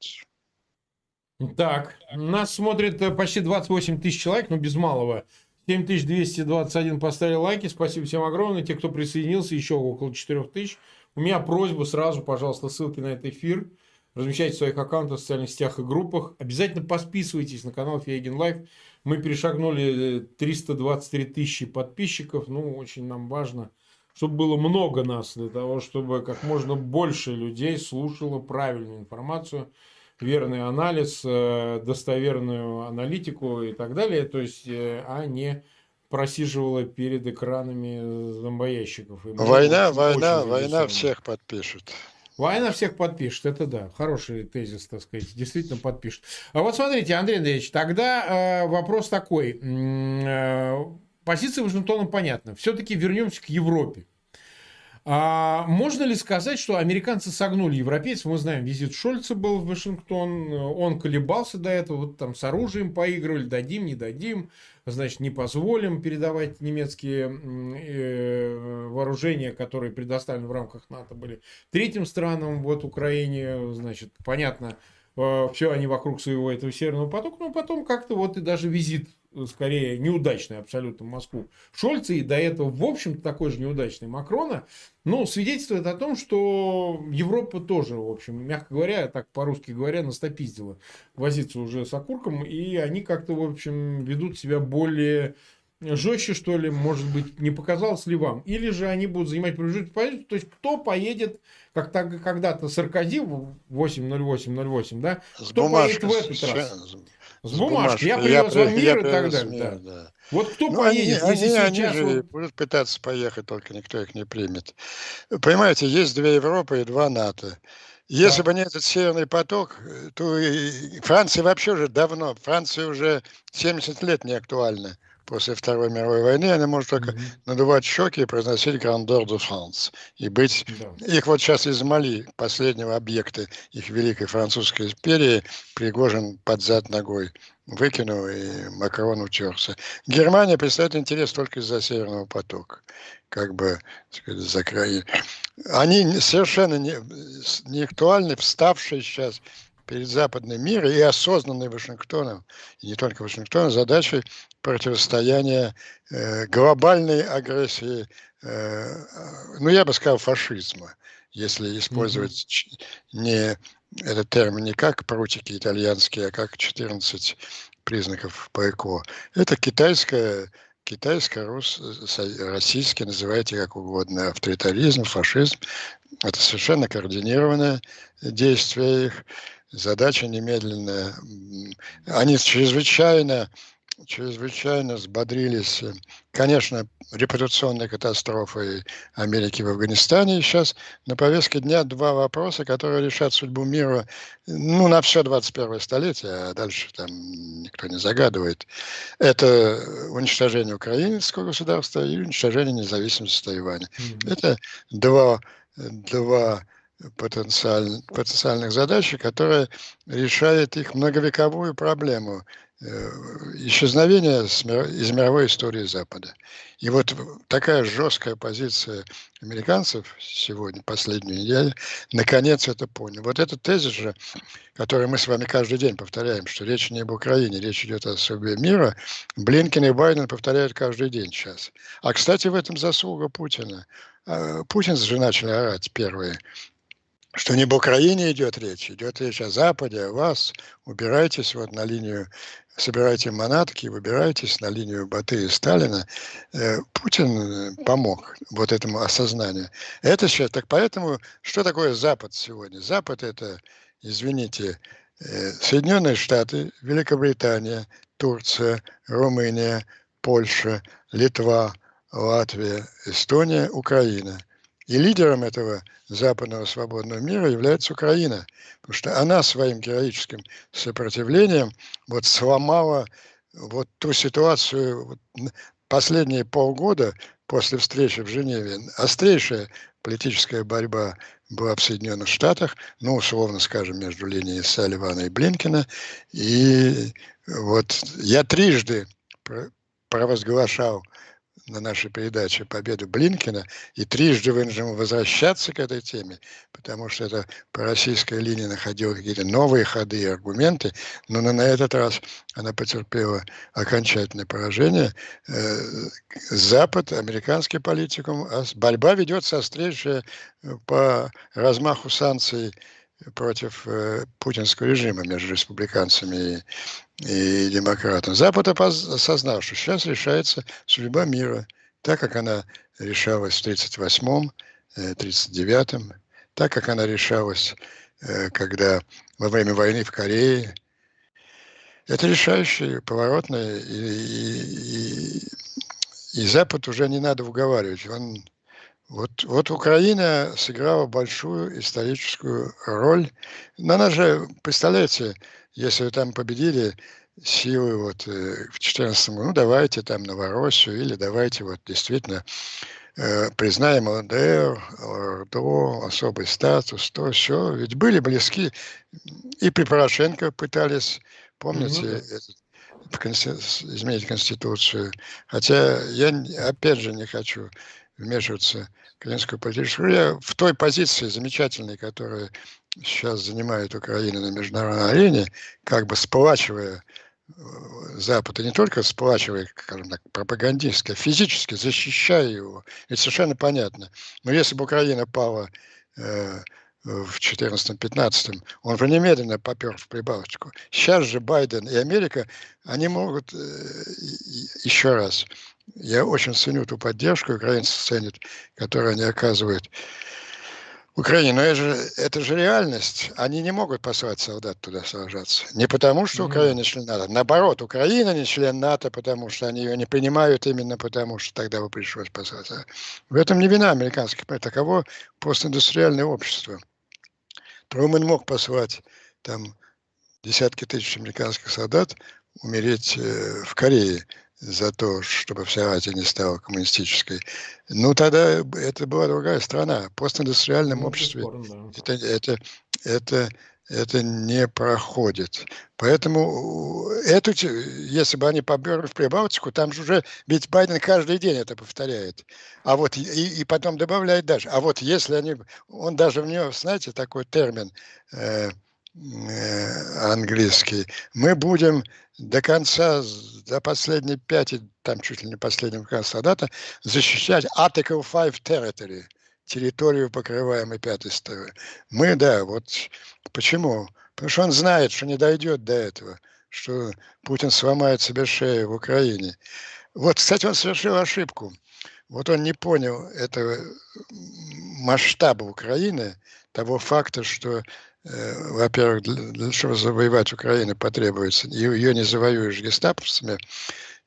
Так, нас смотрит э, почти 28 тысяч человек, но без малого. 7221 поставили лайки. Спасибо всем огромное. Те, кто присоединился, еще около 4000. У меня просьба сразу, пожалуйста, ссылки на этот эфир. Размещайте в своих аккаунтах, в социальных сетях и группах. Обязательно подписывайтесь на канал Фейгин Live. Мы перешагнули 323 э, тысячи подписчиков. Ну, очень нам важно, чтобы было много нас, для того, чтобы как можно больше людей слушало правильную информацию верный анализ, э, достоверную аналитику и так далее, то есть, э, а не просиживала перед экранами зомбоящиков. И война, война, война всех подпишет. Война всех подпишет, это да, хороший тезис, так сказать, действительно подпишет. А вот смотрите, Андрей Андреевич, тогда э, вопрос такой. Э, позиция Вашингтона понятна. Все-таки вернемся к Европе. А можно ли сказать, что американцы согнули европейцев? Мы знаем, визит Шольца был в Вашингтон, он колебался до этого, вот там с оружием поигрывали, дадим, не дадим, значит, не позволим передавать немецкие э, вооружения, которые предоставлены в рамках НАТО были третьим странам, вот Украине, значит, понятно, э, все они вокруг своего этого Северного потока, но потом как-то вот и даже визит скорее неудачный абсолютно Москву Шольца и до этого, в общем-то, такой же неудачный Макрона, ну, свидетельствует о том, что Европа тоже, в общем, мягко говоря, так по-русски говоря, настопиздила возиться уже с окурком, и они как-то, в общем, ведут себя более жестче, что ли, может быть, не показалось ли вам? Или же они будут занимать промежуточную позицию? То есть, кто поедет, как так, когда-то Саркози 80808, да? С кто поедет в этот раз? С бумажкой. Я привез вам мир и так далее. Мир, да. Да. Вот кто ну, поедет, они, если они, сейчас... Они же вот... будут пытаться поехать, только никто их не примет. Понимаете, есть две Европы и два НАТО. Если да. бы не этот Северный поток, то и Франция вообще уже давно, Франция уже 70 лет не актуальна после Второй мировой войны, она может только mm-hmm. надувать щеки и произносить «Grandeur de France». И быть... Да. Их вот сейчас из Мали, последнего объекта их великой французской империи, Пригожин под зад ногой выкинул, и Макрон утерся. Германия представляет интерес только из-за Северного потока. Как бы, сказать, за край. Они совершенно не, не актуальны, вставшие сейчас перед западным миром и осознанной Вашингтоном, и не только Вашингтоном, задачей противостояния э, глобальной агрессии, э, ну, я бы сказал, фашизма, если использовать mm-hmm. не этот термин не как прутики итальянские, а как 14 признаков ПЭКО. Это китайская китайско-российский, называйте как угодно, авторитаризм, фашизм. Это совершенно координированное действие их задача немедленная. Они чрезвычайно, чрезвычайно взбодрились. Конечно, репутационной катастрофой Америки в Афганистане. И сейчас на повестке дня два вопроса, которые решат судьбу мира ну, на все 21 столетие, а дальше там никто не загадывает. Это уничтожение украинского государства и уничтожение независимости Тайваня. Mm-hmm. Это два, два потенциаль, потенциальных задач, которая решает их многовековую проблему э, исчезновения из мировой истории Запада. И вот такая жесткая позиция американцев сегодня, последнюю неделю, наконец это понял. Вот этот тезис же, который мы с вами каждый день повторяем, что речь не об Украине, речь идет о судьбе мира, Блинкен и Байден повторяют каждый день сейчас. А, кстати, в этом заслуга Путина. А, Путин же начали орать первые что не об Украине идет речь, идет речь о Западе, о вас. Убирайтесь вот на линию, собирайте манатки, выбирайтесь на линию Баты и Сталина. Э, Путин э, помог вот этому осознанию. Это сейчас, так поэтому, что такое Запад сегодня? Запад это, извините, э, Соединенные Штаты, Великобритания, Турция, Румыния, Польша, Литва, Латвия, Эстония, Украина. И лидером этого западного свободного мира является Украина, потому что она своим героическим сопротивлением вот сломала вот ту ситуацию, вот последние полгода после встречи в Женеве острейшая политическая борьба была в Соединенных Штатах, ну, условно скажем, между линией Салливана и Блинкина. И вот я трижды провозглашал на нашей передаче победу Блинкина и трижды вынужден возвращаться к этой теме, потому что эта пророссийская линия находила какие-то новые ходы и аргументы, но на этот раз она потерпела окончательное поражение. Э, Запад, американский политикум, борьба ведется острейшая э, по размаху санкций против э, путинского режима между республиканцами и, и демократами. Запад осознал, что сейчас решается судьба мира, так как она решалась в 1938-м, 1939-м, э, так как она решалась, э, когда во время войны в Корее. Это решающее, поворотное, и, и, и, и Запад уже не надо уговаривать. Он вот, вот Украина сыграла большую историческую роль. Но она же, представляете, если там победили силы вот э, в 14 году, ну давайте там Новороссию или давайте вот действительно э, признаем ЛДР, ОРДО, особый статус, то все. Ведь были близки. И при Порошенко пытались, помните, да. изменить Конституцию. Хотя я опять же не хочу вмешиваться в украинскую политическую я в той позиции замечательной, которую сейчас занимает Украина на международной арене, как бы сплачивая э, Запад, и не только сплачивая, скажем так, пропагандистски, а физически защищая его. Это совершенно понятно. Но если бы Украина пала э, в 2014-2015, он бы немедленно попер в Прибалтику. Сейчас же Байден и Америка, они могут э, еще раз я очень ценю ту поддержку, украинцы ценят, которую они оказывают Украине. Но это же, это же реальность. Они не могут послать солдат туда сражаться. Не потому, что Украина не член НАТО. Наоборот, Украина не член НАТО, потому что они ее не принимают именно потому, что тогда бы пришлось послать. А в этом не вина американских. Таково постиндустриальное общество. Трумэн мог послать там десятки тысяч американских солдат умереть э, в Корее за то, чтобы вся Азия не стала коммунистической. Ну, тогда это была другая страна. В постиндустриальном ну, обществе да. это, это, это, это не проходит. Поэтому эту, если бы они поберли в Прибалтику, там же уже, ведь Байден каждый день это повторяет. А вот и, и потом добавляет даже. А вот если они, он даже в него, знаете, такой термин э, э, английский, мы будем до конца, до последней пяти, там чуть ли не последнего конца дата, защищать Article 5 Territory, территорию, покрываемой пятой стороны. Мы, да, вот почему? Потому что он знает, что не дойдет до этого, что Путин сломает себе шею в Украине. Вот, кстати, он совершил ошибку. Вот он не понял этого масштаба Украины, того факта, что Э, во-первых, для, для чтобы завоевать Украину потребуется, ее не завоюешь гестаповцами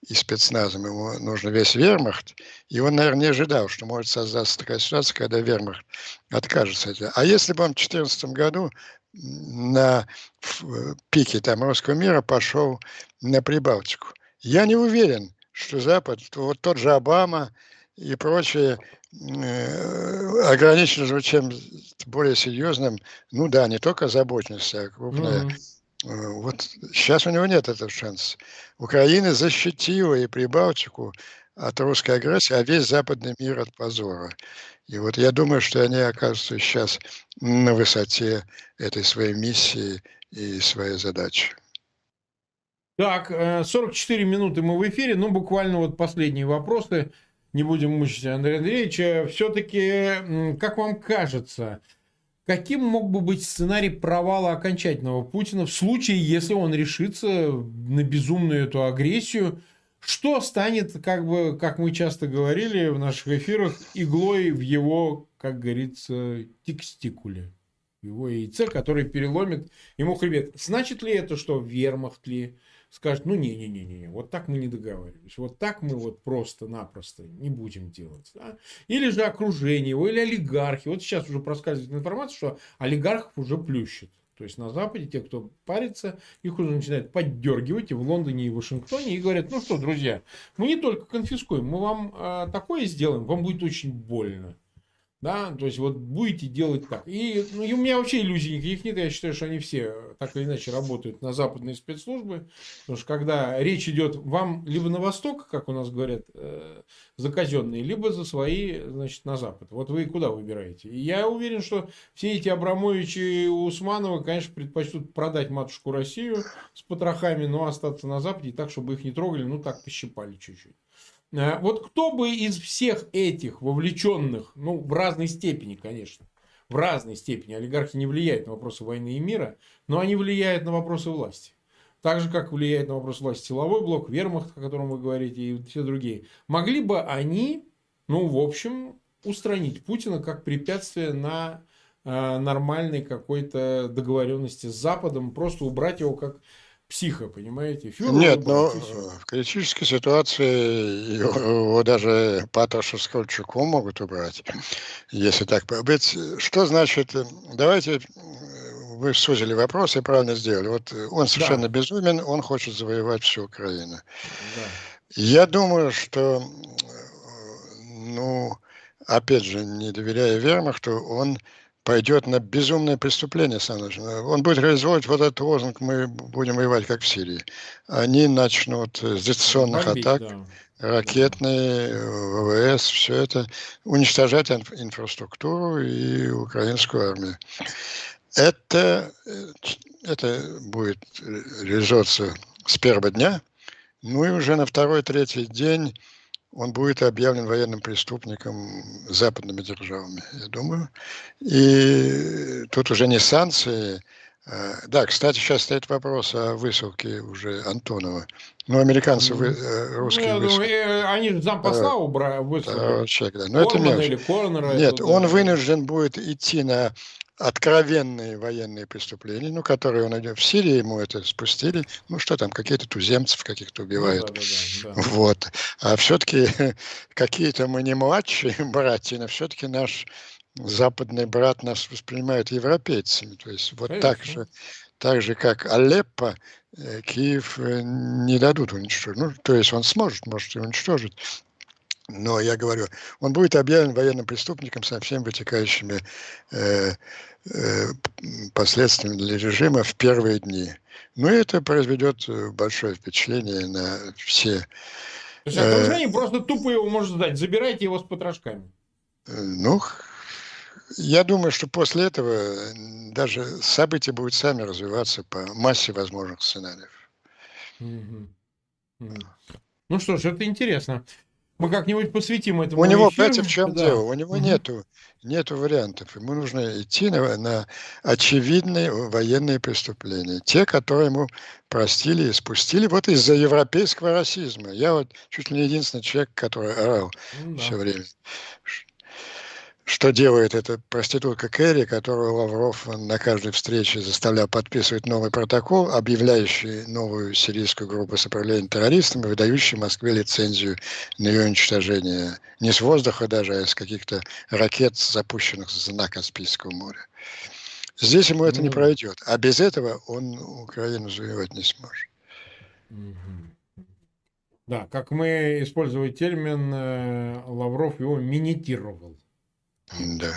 и спецназом, ему нужно весь вермахт, и он, наверное, не ожидал, что может создаться такая ситуация, когда вермахт откажется от этого. А если бы он в 2014 году на пике там русского мира пошел на Прибалтику, я не уверен, что Запад, вот тот же Обама и прочие Э, ограничено же чем более серьезным, ну да, не только озабоченность, а крупная. Mm-hmm. Вот сейчас у него нет этого шанса. Украина защитила и Прибалтику от русской агрессии, а весь западный мир от позора. И вот я думаю, что они окажутся сейчас на высоте этой своей миссии и своей задачи. Так, 44 э, минуты мы в эфире, ну буквально вот последние вопросы не будем мучить Андрея Андреевича, все-таки, как вам кажется, каким мог бы быть сценарий провала окончательного Путина в случае, если он решится на безумную эту агрессию? Что станет, как бы, как мы часто говорили в наших эфирах, иглой в его, как говорится, текстикуле? Его яйце, который переломит ему хребет. Значит ли это, что вермахт ли, скажет, ну не-не-не-не, вот так мы не договаривались, вот так мы вот просто-напросто не будем делать. Да? Или же окружение его, или олигархи. Вот сейчас уже проскальзывает информация, что олигархов уже плющит. То есть на Западе те, кто парится, их уже начинают поддергивать и в Лондоне, и в Вашингтоне, и говорят, ну что, друзья, мы не только конфискуем, мы вам э, такое сделаем, вам будет очень больно. Да, то есть вот будете делать так. И, ну, и у меня вообще иллюзий никаких нет. Я считаю, что они все так или иначе работают на западные спецслужбы. Потому что когда речь идет вам либо на восток, как у нас говорят, э, за либо за свои, значит, на запад. Вот вы куда выбираете? И я уверен, что все эти Абрамовичи и Усмановы, конечно, предпочтут продать матушку Россию с потрохами, но остаться на западе так, чтобы их не трогали, ну так пощипали чуть-чуть. Э, вот кто бы из всех этих вовлеченных, ну, в разной степени, конечно, в разной степени, олигархи не влияют на вопросы войны и мира, но они влияют на вопросы власти. Так же, как влияет на вопрос власти силовой блок, вермахт, о котором вы говорите, и все другие. Могли бы они, ну, в общем, устранить Путина как препятствие на э, нормальной какой-то договоренности с Западом, просто убрать его как психа, понимаете? Фюрер Нет, но в критической ситуации его даже Патрушев с Колчаком могут убрать, если так быть. Что значит, давайте, вы сузили вопрос и правильно сделали. Вот он совершенно да. безумен, он хочет завоевать всю Украину. Да. Я думаю, что, ну, опять же, не доверяя Вермахту, он пойдет на безумное преступление, Саныч. Он будет реализовывать вот этот лозунг «Мы будем воевать, как в Сирии». Они начнут с дистанционных Бомбить, атак, да. ракетные, ВВС, все это, уничтожать инфраструктуру и украинскую армию. Это, это будет реализовываться с первого дня, ну и уже на второй-третий день он будет объявлен военным преступником западными державами, я думаю. И тут уже не санкции. А, да, кстати, сейчас стоит вопрос о высылке уже Антонова. Ну, американцы, вы, э, русские ну, высылки. Э, они же зампосла убрали, выслали. Человек, да. Но это мелочь. Или Корнера, Нет, это, он да. вынужден будет идти на откровенные военные преступления, ну, которые он идет в Сирии, ему это спустили, ну, что там, какие-то туземцев каких-то убивают. Ну, да, да, да. Вот. А все-таки какие-то мы не младшие братья, но все-таки наш западный брат нас воспринимает европейцами. То есть вот Конечно. так же, так же, как Алеппо, э, Киев э, не дадут уничтожить. Ну, то есть он сможет, может, и уничтожить. Но я говорю, он будет объявлен военным преступником со всеми вытекающими э, э, последствиями для режима в первые дни. Но это произведет э, большое впечатление на все. То есть окружение э, просто тупо его может сдать. Забирайте его с потрошками. Э, ну, я думаю, что после этого даже события будут сами развиваться по массе возможных сценариев. Ну что ж, это интересно. Мы как-нибудь посвятим этому. У него, эфиру. понимаете, в чем да. дело? У него угу. нету, нету вариантов. Ему нужно идти на, на очевидные военные преступления. Те, которые ему простили и спустили вот из-за европейского расизма. Я вот чуть ли не единственный человек, который орал ну, да. все время что делает эта проститутка Кэрри, которую Лавров на каждой встрече заставлял подписывать новый протокол, объявляющий новую сирийскую группу сопротивления террористами, выдающий Москве лицензию на ее уничтожение не с воздуха даже, а с каких-то ракет, запущенных с дна Каспийского моря. Здесь ему это не пройдет. А без этого он Украину завоевать не сможет. Да, как мы использовали термин, э, Лавров его минитировал. Да.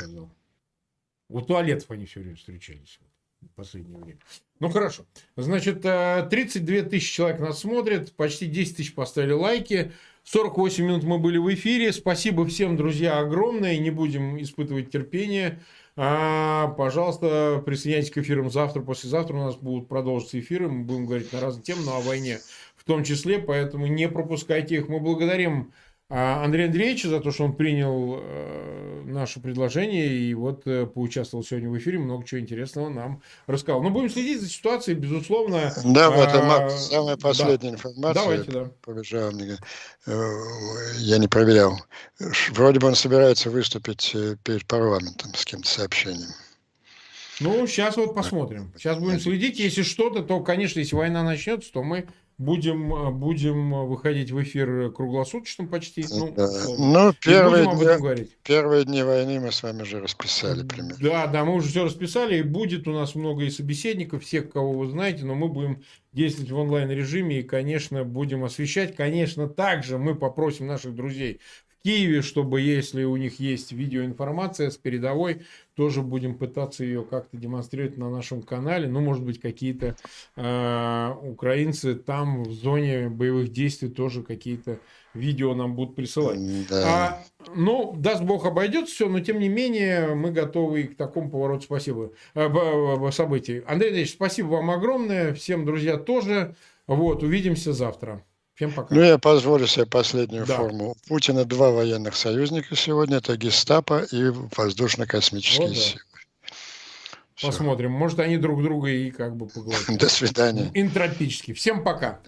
У туалетов они все время встречались в последнее время. Ну хорошо. Значит, 32 э, тысячи человек нас смотрят, почти 10 тысяч поставили лайки. 48 минут мы были в эфире. Спасибо всем, друзья, огромное. Не будем испытывать терпение. А, пожалуйста, присоединяйтесь к эфирам завтра, послезавтра. У нас будут продолжиться эфиры. Мы будем говорить на разные темы, но о войне в том числе. Поэтому не пропускайте их. Мы благодарим а Андрей Андреевич за то, что он принял э, наше предложение и вот э, поучаствовал сегодня в эфире, много чего интересного нам рассказал. Но будем следить за ситуацией, безусловно. Да, вот а, самая последняя да. информация. Давайте, да. Побежал мне. Э, я не проверял. Вроде бы он собирается выступить перед парламентом с кем-то сообщением. Ну, сейчас вот посмотрим. Сейчас будем следить. Если что-то, то, конечно, если война начнется, то мы Будем, э, будем выходить в эфир круглосуточно почти. Ну, да. ну первые, будем об этом говорить. первые дни войны мы с вами уже расписали примерно. Да, да, мы уже все расписали, и будет у нас много и собеседников, всех, кого вы знаете, но мы будем действовать в онлайн-режиме и, конечно, будем освещать. Конечно, также мы попросим наших друзей Киеве, чтобы если у них есть видеоинформация с передовой, тоже будем пытаться ее как-то демонстрировать на нашем канале. Ну, может быть, какие-то э, украинцы там в зоне боевых действий тоже какие-то видео нам будут присылать. Да. А, ну, даст Бог обойдется все, но тем не менее мы готовы к такому повороту спасибо, э, событий. Андрей Андреевич, спасибо вам огромное. Всем, друзья, тоже. Вот, увидимся завтра. Всем пока. Ну, я позволю себе последнюю да. форму. У Путина два военных союзника сегодня. Это гестапо и воздушно-космические вот, да. силы. Посмотрим. Может, они друг друга и как бы поговорят. До свидания. Энтропически. Всем пока.